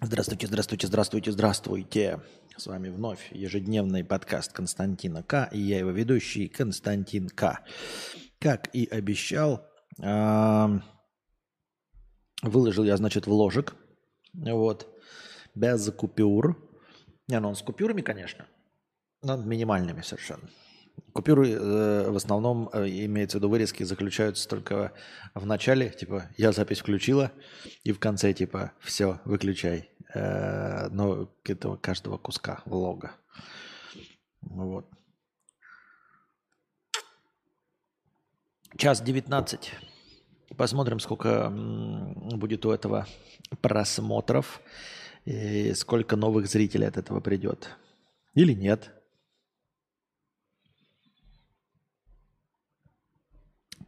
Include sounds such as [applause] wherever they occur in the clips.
Здравствуйте, здравствуйте, здравствуйте, здравствуйте. С вами вновь ежедневный подкаст Константина К. И я его ведущий Константин К. Как и обещал, выложил я, значит, вложек. Вот. Без купюр. Не, ну он с купюрами, конечно. Но минимальными совершенно. Купюры э, в основном, э, имеется в виду вырезки, заключаются только в начале, типа, я запись включила, и в конце, типа, все, выключай. Э, но этого каждого куска влога. Вот. Час 19. Посмотрим, сколько будет у этого просмотров, и сколько новых зрителей от этого придет. Или нет.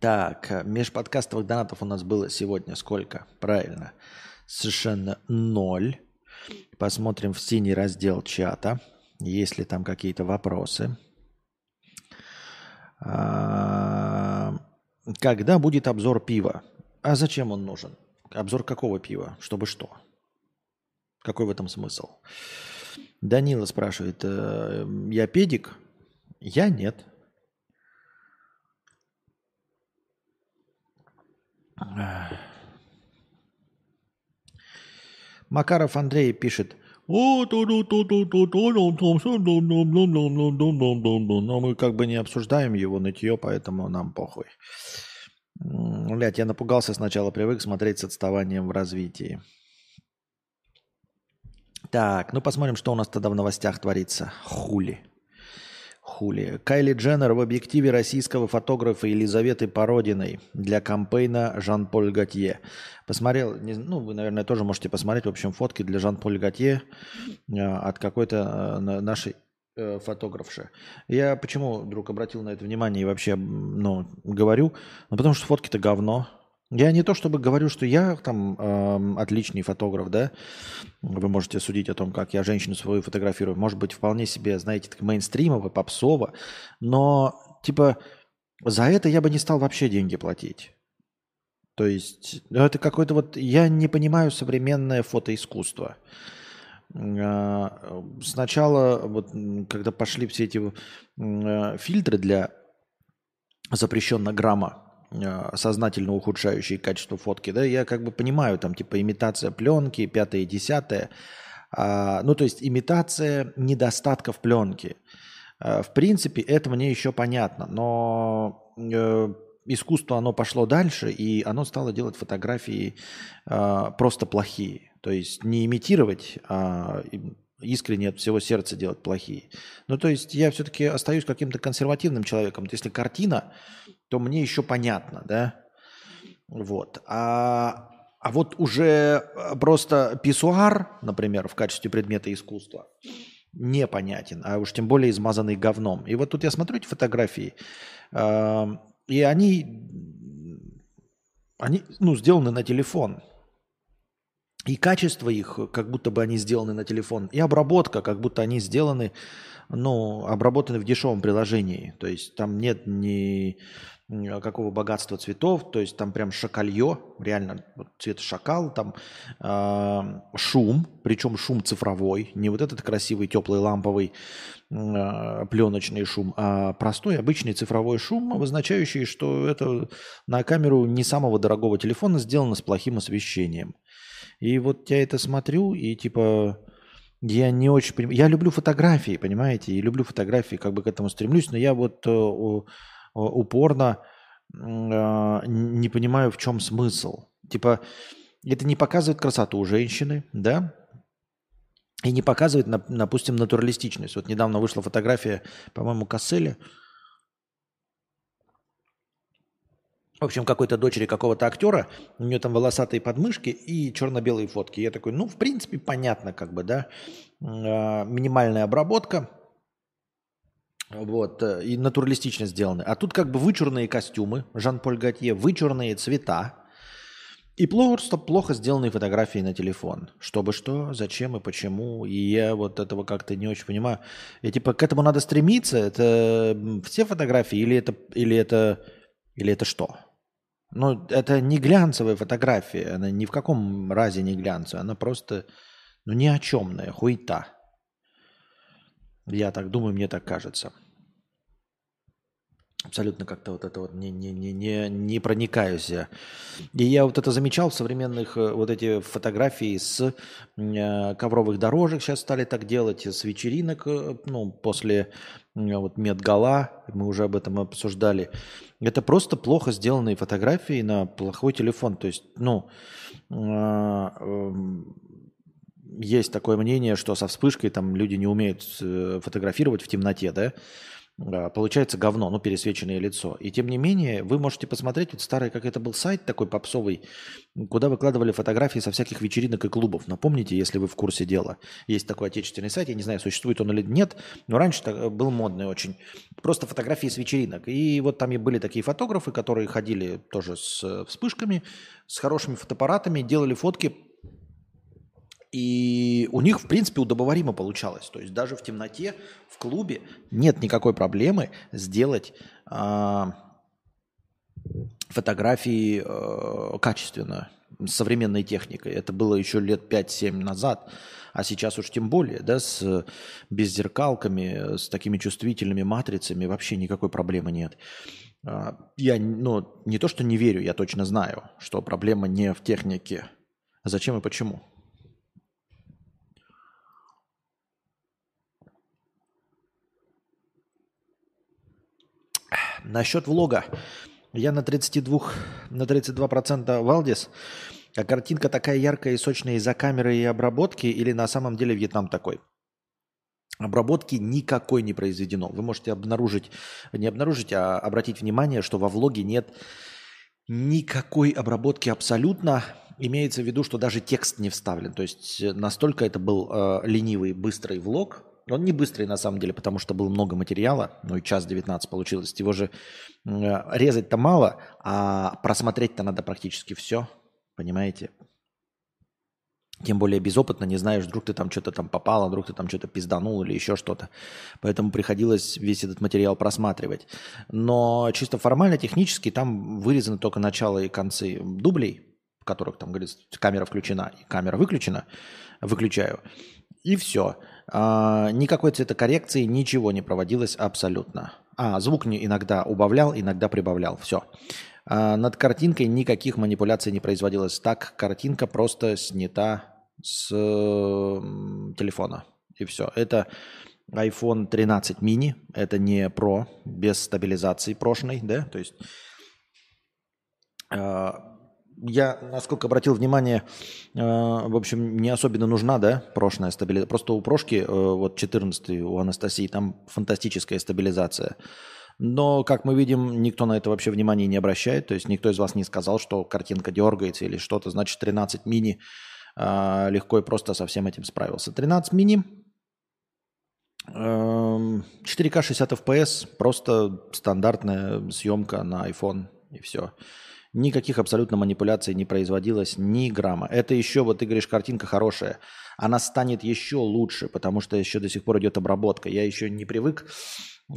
Так, межподкастовых донатов у нас было сегодня сколько? Правильно. Совершенно ноль. Посмотрим в синий раздел чата, есть ли там какие-то вопросы. А, когда будет обзор пива? А зачем он нужен? Обзор какого пива? Чтобы что? Какой в этом смысл? Данила спрашивает, э, я педик? Я нет. Макаров Андрей пишет. Но мы как бы не обсуждаем его нытье, поэтому нам похуй. Блять, я напугался сначала, привык смотреть с отставанием в развитии. Так, ну посмотрим, что у нас тогда в новостях творится. Хули. Хули. Кайли Дженнер в объективе российского фотографа Елизаветы Породиной для кампейна Жан-Поль Готье. Посмотрел, не, ну, вы, наверное, тоже можете посмотреть, в общем, фотки для Жан-Поль Готье э, от какой-то э, нашей э, фотографши. Я почему, вдруг, обратил на это внимание и вообще, ну, говорю? Ну, потому что фотки-то говно. Я не то чтобы говорю, что я там э, отличный фотограф, да. Вы можете судить о том, как я женщину свою фотографирую. Может быть, вполне себе, знаете, так мейнстримово, попсово. Но, типа, за это я бы не стал вообще деньги платить. То есть, ну, это какой-то вот... Я не понимаю современное фотоискусство. А, сначала, вот, когда пошли все эти э, фильтры для запрещенного грамма, сознательно ухудшающие качество фотки, да, я как бы понимаю, там, типа, имитация пленки, пятое, десятое, а, ну, то есть имитация недостатков пленки. А, в принципе, это мне еще понятно, но э, искусство, оно пошло дальше, и оно стало делать фотографии э, просто плохие. То есть не имитировать, а искренне от всего сердца делать плохие. Ну, то есть я все-таки остаюсь каким-то консервативным человеком. Если картина, то мне еще понятно, да? Вот. А, а вот уже э, просто писсуар, например, в качестве предмета искусства, непонятен, а уж тем более измазанный говном. И вот тут я смотрю эти фотографии, э, и они, они ну, сделаны на телефон. И качество их, как будто бы они сделаны на телефон, и обработка, как будто они сделаны, ну, обработаны в дешевом приложении. То есть там нет ни какого богатства цветов, то есть там прям шакалье, реально вот цвет шакал, там э, шум, причем шум цифровой, не вот этот красивый теплый ламповый э, пленочный шум, а простой обычный цифровой шум, обозначающий, что это на камеру не самого дорогого телефона сделано с плохим освещением. И вот я это смотрю, и типа я не очень понимаю. Я люблю фотографии, понимаете, и люблю фотографии, как бы к этому стремлюсь, но я вот э, упорно э, не понимаю, в чем смысл. Типа, это не показывает красоту у женщины, да, и не показывает, допустим, натуралистичность. Вот недавно вышла фотография, по-моему, Касселя, в общем, какой-то дочери какого-то актера, у нее там волосатые подмышки и черно-белые фотки. Я такой, ну, в принципе, понятно, как бы, да, а, минимальная обработка, вот, э, и натуралистично сделаны. А тут как бы вычурные костюмы, Жан-Поль Готье, вычурные цвета, и просто плохо сделанные фотографии на телефон. Чтобы что, зачем и почему. И я вот этого как-то не очень понимаю. И типа к этому надо стремиться. Это все фотографии или это, или это, или это что? Ну, это не глянцевая фотография, она ни в каком разе не глянцевая, она просто Ну, ни о чемная, хуйта. Я так думаю, мне так кажется. Абсолютно как-то вот это вот не, не, не, не, не проникаюсь я. И я вот это замечал в современных э, вот эти фотографии с э, ковровых дорожек сейчас стали так делать, с вечеринок, э, ну, после вот медгала, мы уже об этом обсуждали. Это просто плохо сделанные фотографии на плохой телефон. То есть, ну, э, э, есть такое мнение, что со вспышкой там люди не умеют фотографировать в темноте, да, получается говно, ну, пересвеченное лицо. И тем не менее, вы можете посмотреть, вот старый, как это был сайт такой попсовый, куда выкладывали фотографии со всяких вечеринок и клубов. Напомните, если вы в курсе дела. Есть такой отечественный сайт, я не знаю, существует он или нет, но раньше был модный очень. Просто фотографии с вечеринок. И вот там и были такие фотографы, которые ходили тоже с вспышками, с хорошими фотоаппаратами, делали фотки и у них, в принципе, удобоваримо получалось. То есть даже в темноте, в клубе нет никакой проблемы сделать э, фотографии э, качественно, с современной техникой. Это было еще лет 5-7 назад. А сейчас уж тем более, да, с беззеркалками, с такими чувствительными матрицами вообще никакой проблемы нет. А, я ну, не то, что не верю, я точно знаю, что проблема не в технике. Зачем и почему? Насчет влога. Я на 32, на 32% Валдис, а картинка такая яркая и сочная из-за камеры и обработки или на самом деле Вьетнам такой? Обработки никакой не произведено. Вы можете обнаружить, не обнаружить, а обратить внимание, что во влоге нет никакой обработки абсолютно. Имеется в виду, что даже текст не вставлен. То есть настолько это был э, ленивый, быстрый влог, он не быстрый на самом деле, потому что было много материала, ну и час 19 получилось. Его же резать-то мало, а просмотреть-то надо практически все, понимаете? Тем более безопытно, не знаешь, вдруг ты там что-то там попало, вдруг ты там что-то пизданул или еще что-то. Поэтому приходилось весь этот материал просматривать. Но чисто формально, технически там вырезаны только начало и концы дублей, в которых там, говорится, камера включена и камера выключена. Выключаю. И все. А, никакой цветокоррекции, ничего не проводилось абсолютно. А, звук не иногда убавлял, иногда прибавлял. Все. А, над картинкой никаких манипуляций не производилось. Так картинка просто снята с телефона. И все. Это iPhone 13 mini. Это не Pro, без стабилизации прошной, да? То есть а, я, насколько обратил внимание, э, в общем, не особенно нужна, да, прошная стабилизация. Просто у прошки, э, вот 14 у Анастасии, там фантастическая стабилизация. Но, как мы видим, никто на это вообще внимания не обращает. То есть никто из вас не сказал, что картинка дергается или что-то. Значит, 13 мини э, легко и просто со всем этим справился. 13 мини, 4К 60 FPS, просто стандартная съемка на iPhone и все. Никаких абсолютно манипуляций не производилось ни грамма. Это еще, вот ты говоришь, картинка хорошая. Она станет еще лучше, потому что еще до сих пор идет обработка. Я еще не привык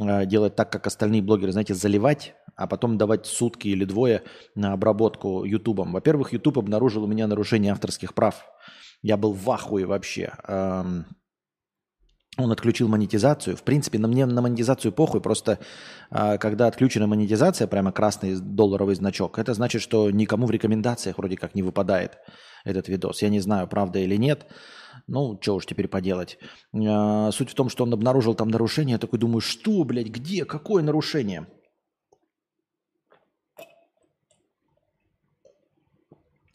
э, делать так, как остальные блогеры, знаете, заливать, а потом давать сутки или двое на обработку Ютубом. Во-первых, Ютуб обнаружил у меня нарушение авторских прав. Я был в ахуе вообще. Эм, он отключил монетизацию. В принципе, на мне на монетизацию похуй, просто э, когда отключена монетизация, прямо красный долларовый значок, это значит, что никому в рекомендациях вроде как не выпадает этот видос. Я не знаю, правда или нет. Ну, что уж теперь поделать. Э, суть в том, что он обнаружил там нарушение. Я такой думаю, что, блядь, где, какое нарушение?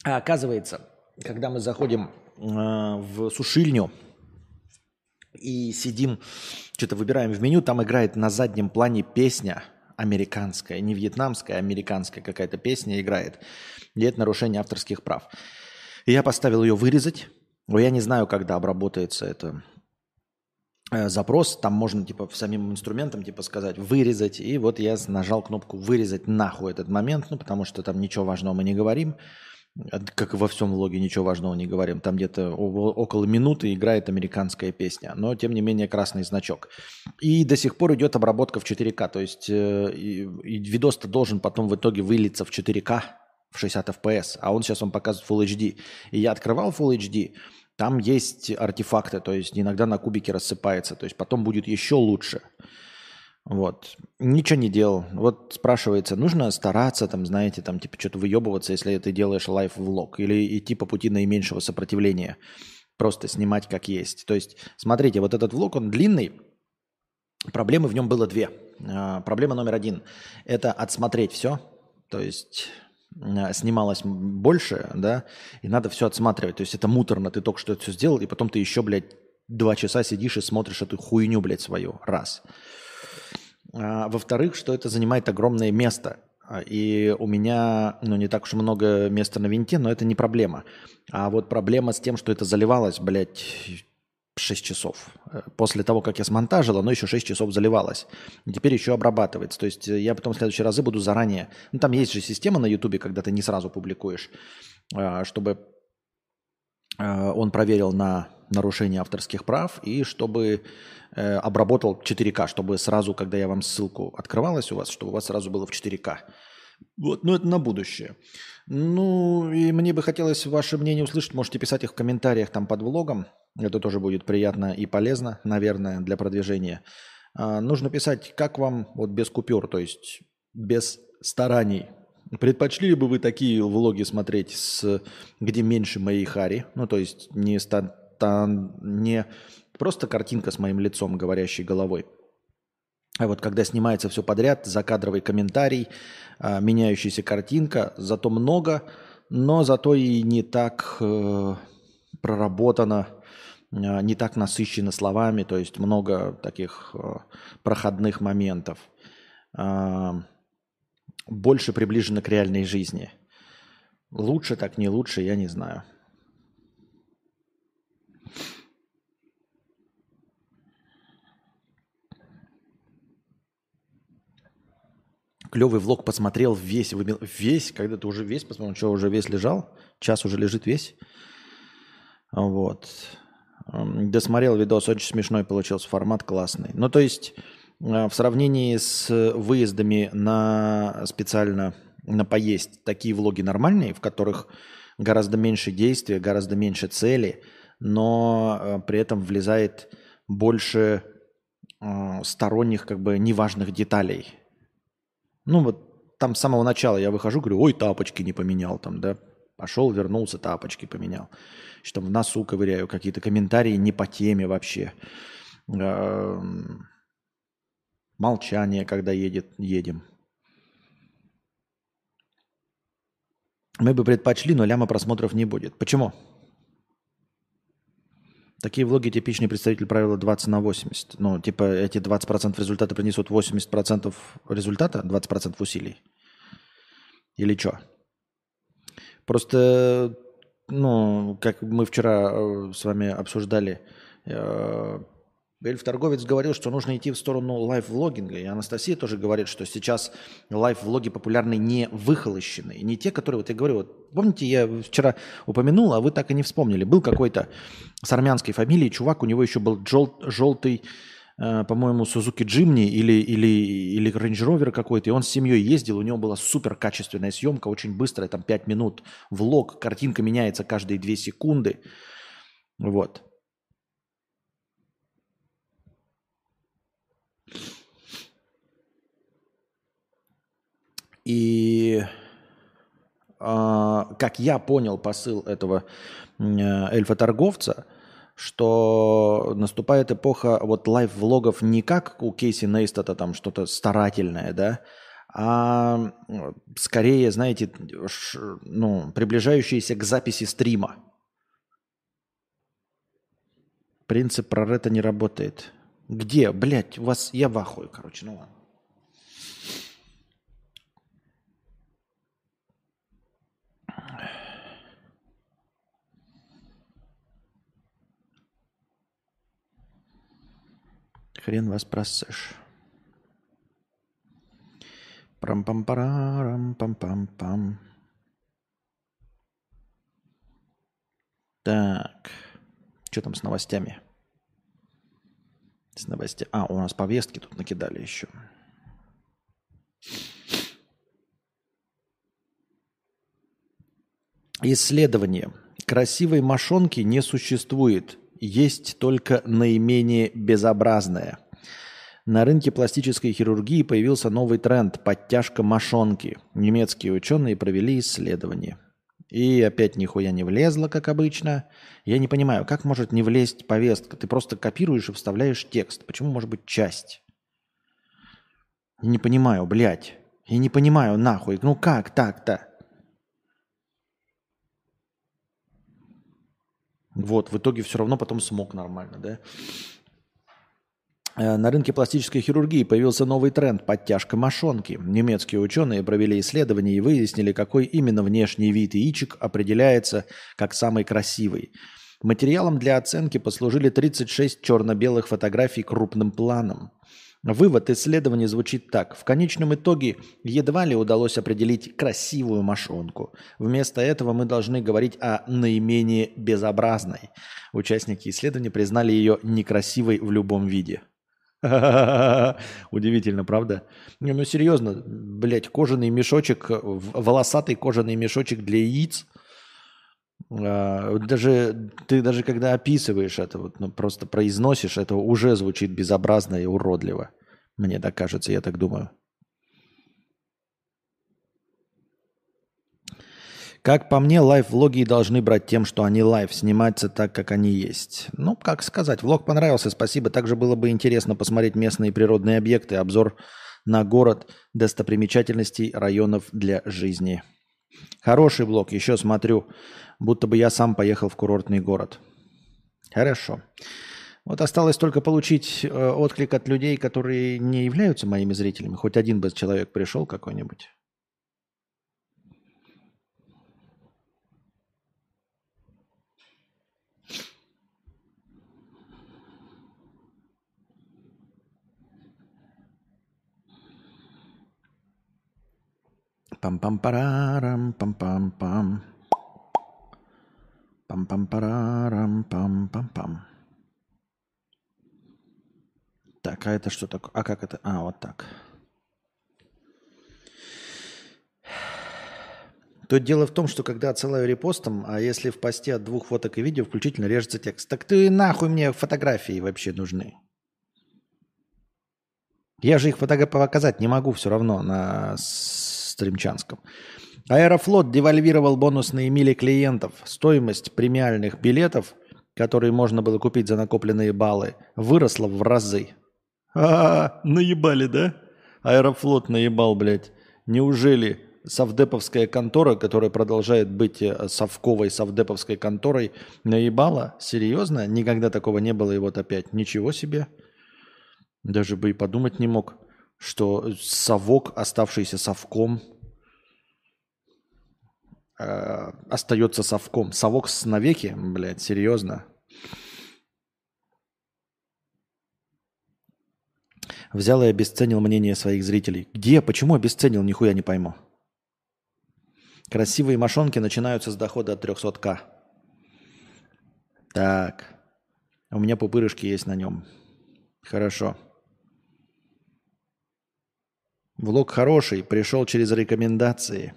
А оказывается, когда мы заходим э, в сушильню, и сидим, что-то выбираем в меню, там играет на заднем плане песня американская, не вьетнамская, а американская какая-то песня играет. И это нарушение авторских прав. И я поставил ее вырезать. Но я не знаю, когда обработается это э, запрос. Там можно типа самим инструментом типа сказать вырезать. И вот я нажал кнопку вырезать нахуй этот момент, ну потому что там ничего важного мы не говорим. Как и во всем влоге, ничего важного не говорим. Там где-то около минуты играет американская песня, но тем не менее красный значок. И до сих пор идет обработка в 4К. То есть э, и, и видос-то должен потом в итоге вылиться в 4К в 60 FPS, а он сейчас вам показывает Full HD. И я открывал Full HD, Там есть артефакты, то есть иногда на кубике рассыпается, то есть потом будет еще лучше. Вот. Ничего не делал. Вот спрашивается, нужно стараться, там, знаете, там, типа, что-то выебываться, если ты делаешь лайф-влог, или идти по пути наименьшего сопротивления, просто снимать как есть. То есть, смотрите, вот этот влог, он длинный, проблемы в нем было две. А, проблема номер один – это отсмотреть все, то есть а, снималось больше, да, и надо все отсматривать. То есть это муторно, ты только что это все сделал, и потом ты еще, блядь, два часа сидишь и смотришь эту хуйню, блядь, свою. Раз. А, во-вторых, что это занимает огромное место. А, и у меня, ну, не так уж много места на винте, но это не проблема. А вот проблема с тем, что это заливалось, блядь, 6 часов. После того, как я смонтажил, оно еще 6 часов заливалось. И теперь еще обрабатывается. То есть я потом в следующие разы буду заранее... Ну, там есть же система на Ютубе, когда ты не сразу публикуешь, а, чтобы он проверил на нарушение авторских прав и чтобы э, обработал 4К, чтобы сразу, когда я вам ссылку открывалась у вас, чтобы у вас сразу было в 4К. Вот, ну это на будущее. Ну и мне бы хотелось ваше мнение услышать. Можете писать их в комментариях там под влогом. Это тоже будет приятно и полезно, наверное, для продвижения. А, нужно писать, как вам вот без купюр, то есть без стараний. Предпочли бы вы такие влоги смотреть, с, где меньше моей хари, ну то есть не, ста, не просто картинка с моим лицом, говорящей головой, а вот когда снимается все подряд, закадровый комментарий, а, меняющаяся картинка, зато много, но зато и не так э, проработано, а, не так насыщено словами, то есть много таких э, проходных моментов. А, больше приближено к реальной жизни. Лучше так, не лучше, я не знаю. Клевый влог посмотрел весь. Весь? Когда ты уже весь посмотрел? Что, уже весь лежал? Час уже лежит весь? Вот. Досмотрел видос, очень смешной получился, формат классный. Ну, то есть, в сравнении с выездами на специально на поесть, такие влоги нормальные, в которых гораздо меньше действия, гораздо меньше цели, но э, при этом влезает больше э, сторонних, как бы, неважных деталей. Ну, вот там с самого начала я выхожу, говорю, ой, тапочки не поменял там, да. Пошел, вернулся, тапочки поменял. Что там в носу ковыряю, какие-то комментарии не по теме вообще. Эм, молчание, когда едет, едем. Мы бы предпочли, но ляма просмотров не будет. Почему? Такие влоги типичный представитель правила 20 на 80. Ну, типа эти 20% результата принесут 80% результата, 20% усилий. Или что? Просто, ну, как мы вчера э, с вами обсуждали, э, Эльф-торговец говорил, что нужно идти в сторону лайв-влогинга. И Анастасия тоже говорит, что сейчас лайв-влоги популярны не выхолощенные, не те, которые, вот я говорю, вот, помните, я вчера упомянул, а вы так и не вспомнили. Был какой-то с армянской фамилией чувак, у него еще был жел, желтый, э, по-моему, Сузуки Джимни или, или, или Rover какой-то, и он с семьей ездил, у него была супер качественная съемка, очень быстрая, там 5 минут, влог, картинка меняется каждые 2 секунды. Вот. И э, как я понял посыл этого э, эльфа-торговца, что наступает эпоха вот лайв-влогов не как у Кейси Нейстата там что-то старательное, да, а скорее, знаете, ш, ну, приближающиеся к записи стрима. Принцип прорета не работает. Где? Блять, у вас... Я в ахуе, короче, ну ладно. Хрен вас просышь. прам пам парам пам пам пам Так. Что там с новостями? С новостями. А, у нас повестки тут накидали еще. Исследование Красивой мошонки не существует. Есть только наименее безобразное. На рынке пластической хирургии появился новый тренд – подтяжка мошонки. Немецкие ученые провели исследование. И опять нихуя не влезло, как обычно. Я не понимаю, как может не влезть повестка? Ты просто копируешь и вставляешь текст. Почему может быть часть? Не понимаю, блядь. Я не понимаю, нахуй. Ну как так-то? Вот, в итоге все равно потом смог нормально, да? Э, на рынке пластической хирургии появился новый тренд – подтяжка мошонки. Немецкие ученые провели исследование и выяснили, какой именно внешний вид яичек определяется как самый красивый. Материалом для оценки послужили 36 черно-белых фотографий крупным планом. Вывод исследования звучит так. В конечном итоге едва ли удалось определить красивую мошонку. Вместо этого мы должны говорить о наименее безобразной. Участники исследования признали ее некрасивой в любом виде. [laughs] Удивительно, правда? Не, ну серьезно, блядь, кожаный мешочек, волосатый кожаный мешочек для яиц. А, даже ты даже когда описываешь это, вот, ну, просто произносишь, это уже звучит безобразно и уродливо. Мне так кажется, я так думаю. Как по мне, live-влоги должны брать тем, что они live, сниматься так, как они есть. Ну, как сказать, влог понравился, спасибо. Также было бы интересно посмотреть местные природные объекты, обзор на город, достопримечательностей, районов для жизни. Хороший влог, еще смотрю, будто бы я сам поехал в курортный город. Хорошо. Вот осталось только получить э, отклик от людей, которые не являются моими зрителями. Хоть один бы человек пришел какой-нибудь. Пам-пам-парарам, пам-пам-пам. Пам-пам-парарам, пам-пам-пам. Так, а это что такое? А как это? А, вот так. Тут дело в том, что когда отсылаю репостом, а если в посте от двух фоток и видео включительно режется текст, так ты нахуй мне фотографии вообще нужны? Я же их показать не могу все равно на Стримчанском. Аэрофлот девальвировал бонусные мили клиентов. Стоимость премиальных билетов, которые можно было купить за накопленные баллы, выросла в разы. А, наебали, да? Аэрофлот наебал, блядь. Неужели совдеповская контора, которая продолжает быть э, совковой совдеповской конторой, наебала? Серьезно? Никогда такого не было, и вот опять. Ничего себе. Даже бы и подумать не мог что совок, оставшийся совком, э, остается совком. Совок с навеки, блядь, серьезно. Взял и обесценил мнение своих зрителей. Где? Почему обесценил? Нихуя не пойму. Красивые мошонки начинаются с дохода от 300к. Так. У меня пупырышки есть на нем. Хорошо. Влог хороший, пришел через рекомендации.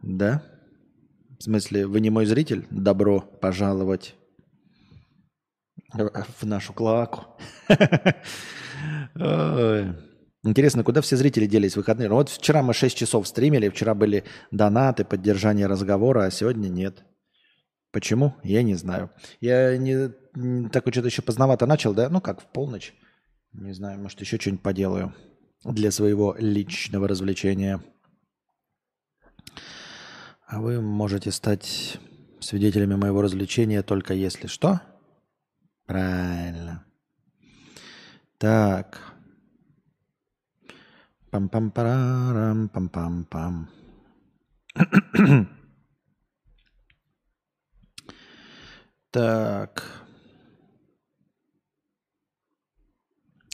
Да? В смысле, вы не мой зритель? Добро пожаловать в нашу клаку. [laughs] Интересно, куда все зрители делись в выходные? Ну, вот вчера мы 6 часов стримили, вчера были донаты, поддержание разговора, а сегодня нет. Почему? Я не знаю. Я не, не так вот что-то еще поздновато начал, да? Ну как, в полночь. Не знаю, может еще что-нибудь поделаю для своего личного развлечения. А вы можете стать свидетелями моего развлечения только если что? Правильно. Так. Пам-пам-парам, пам-пам-пам. так.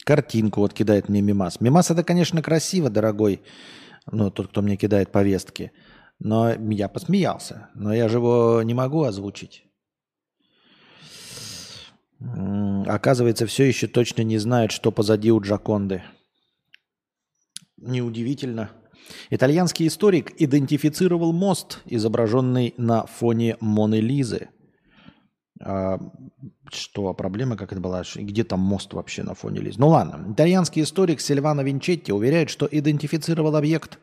Картинку вот кидает мне Мимас. Мимас это, конечно, красиво, дорогой, ну, тот, кто мне кидает повестки. Но я посмеялся. Но я же его не могу озвучить. Оказывается, все еще точно не знают, что позади у Джаконды. Неудивительно. Итальянский историк идентифицировал мост, изображенный на фоне Моны Лизы. А, что, проблема как это была? Где там мост вообще на фоне Лизы? Ну ладно. Итальянский историк Сильвано Винчетти уверяет, что идентифицировал объект,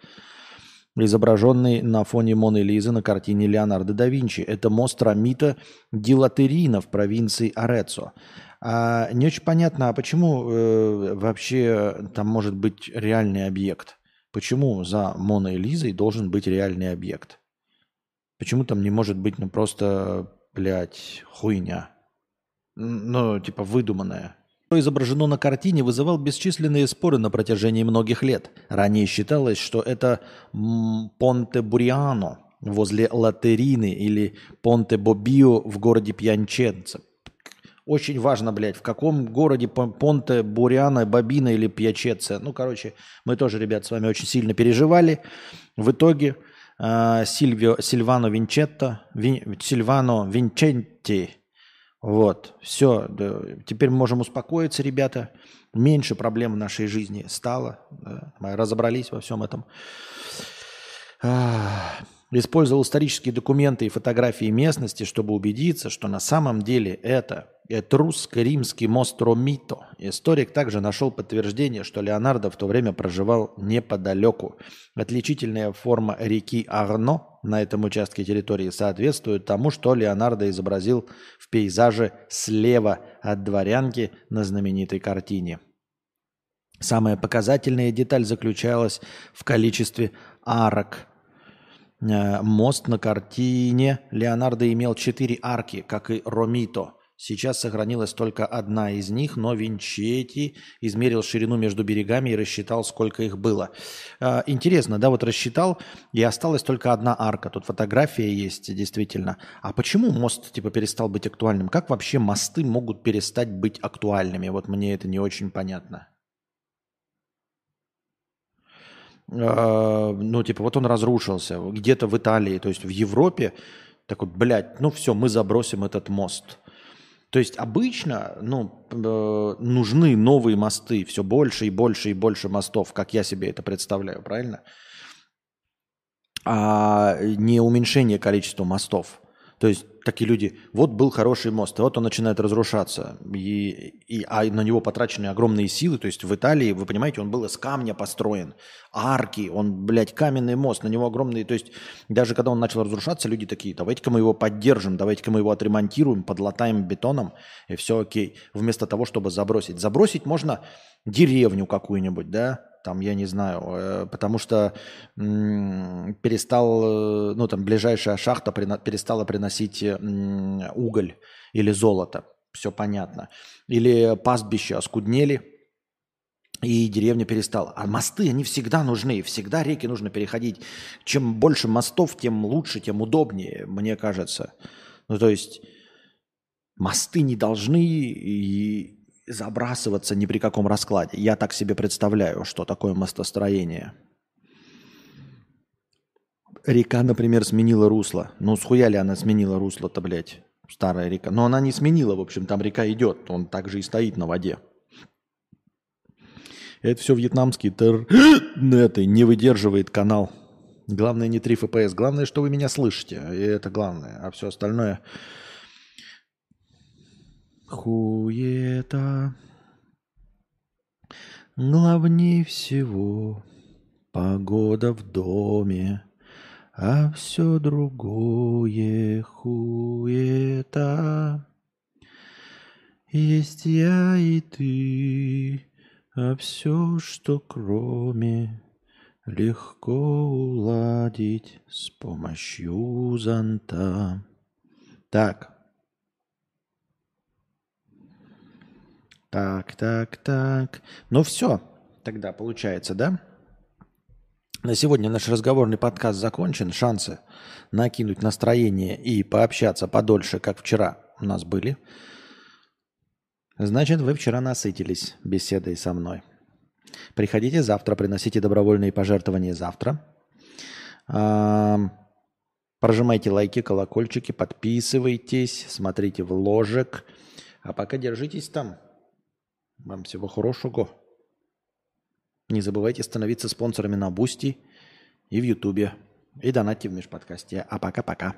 изображенный на фоне Моны Лизы на картине Леонардо да Винчи. Это мост Рамита Дилатерина в провинции Ореццо. А не очень понятно, а почему э, вообще там может быть реальный объект? Почему за Моной Лизой должен быть реальный объект? Почему там не может быть ну просто, блядь, хуйня? Ну, типа выдуманная. Что изображено на картине, вызывал бесчисленные споры на протяжении многих лет. Ранее считалось, что это Понте Буриано возле Латерины или Понте Бобио в городе Пьянченце. Очень важно, блядь, в каком городе Понте, Буриана, Бабина или Пьячеце. Ну, короче, мы тоже, ребят, с вами очень сильно переживали. В итоге Сильвио, Сильвано Винчетто, Вин, Сильвано Винченти, вот, все, теперь можем успокоиться, ребята. Меньше проблем в нашей жизни стало. Мы разобрались во всем этом. Использовал исторические документы и фотографии местности, чтобы убедиться, что на самом деле это Этрусско-римский мост Ромито. Историк также нашел подтверждение, что Леонардо в то время проживал неподалеку. Отличительная форма реки Арно на этом участке территории соответствует тому, что Леонардо изобразил в пейзаже слева от дворянки на знаменитой картине. Самая показательная деталь заключалась в количестве арок. Э, мост на картине Леонардо имел четыре арки, как и Ромито – Сейчас сохранилась только одна из них, но Винчетти измерил ширину между берегами и рассчитал, сколько их было. А, интересно, да, вот рассчитал, и осталась только одна арка. Тут фотография есть, действительно. А почему мост, типа, перестал быть актуальным? Как вообще мосты могут перестать быть актуальными? Вот мне это не очень понятно. А, ну, типа, вот он разрушился где-то в Италии, то есть в Европе. Так вот, блядь, ну все, мы забросим этот мост – то есть обычно ну, э, нужны новые мосты, все больше и больше и больше мостов, как я себе это представляю, правильно? А не уменьшение количества мостов. То есть такие люди, вот был хороший мост, и вот он начинает разрушаться, и, и, а на него потрачены огромные силы. То есть в Италии, вы понимаете, он был из камня построен, арки, он, блядь, каменный мост, на него огромные... То есть даже когда он начал разрушаться, люди такие, давайте-ка мы его поддержим, давайте-ка мы его отремонтируем, подлатаем бетоном, и все окей. Вместо того, чтобы забросить. Забросить можно деревню какую-нибудь, да, там, я не знаю, э, потому что перестал, э, ну, там, ближайшая шахта перестала приносить уголь или золото, все понятно. Или пастбища оскуднели, и деревня перестала. А мосты, они всегда нужны, всегда реки нужно переходить. Чем больше мостов, тем лучше, тем удобнее, мне кажется. Ну, то есть мосты не должны и забрасываться ни при каком раскладе. Я так себе представляю, что такое мостостроение. Река, например, сменила русло. Ну, схуя ли она сменила русло-то, блядь? Старая река. Но она не сменила, в общем, там река идет. Он также и стоит на воде. Это все вьетнамский интернеты [clears throat] не выдерживает канал. Главное не 3 FPS. Главное, что вы меня слышите. И это главное. А все остальное Хуета. Главнее всего погода в доме, а все другое хуета. Есть я и ты, а все, что кроме, легко уладить с помощью зонта. Так, Так, так, так. Ну все, тогда получается, да? На сегодня наш разговорный подкаст закончен. Шансы накинуть настроение и пообщаться подольше, как вчера у нас были. Значит, вы вчера насытились беседой со мной. Приходите завтра, приносите добровольные пожертвования завтра. Прожимайте лайки, колокольчики, подписывайтесь, смотрите вложек. А пока держитесь там. Вам всего хорошего. Не забывайте становиться спонсорами на Бусти и в Ютубе. И донатьте в межподкасте. А пока-пока.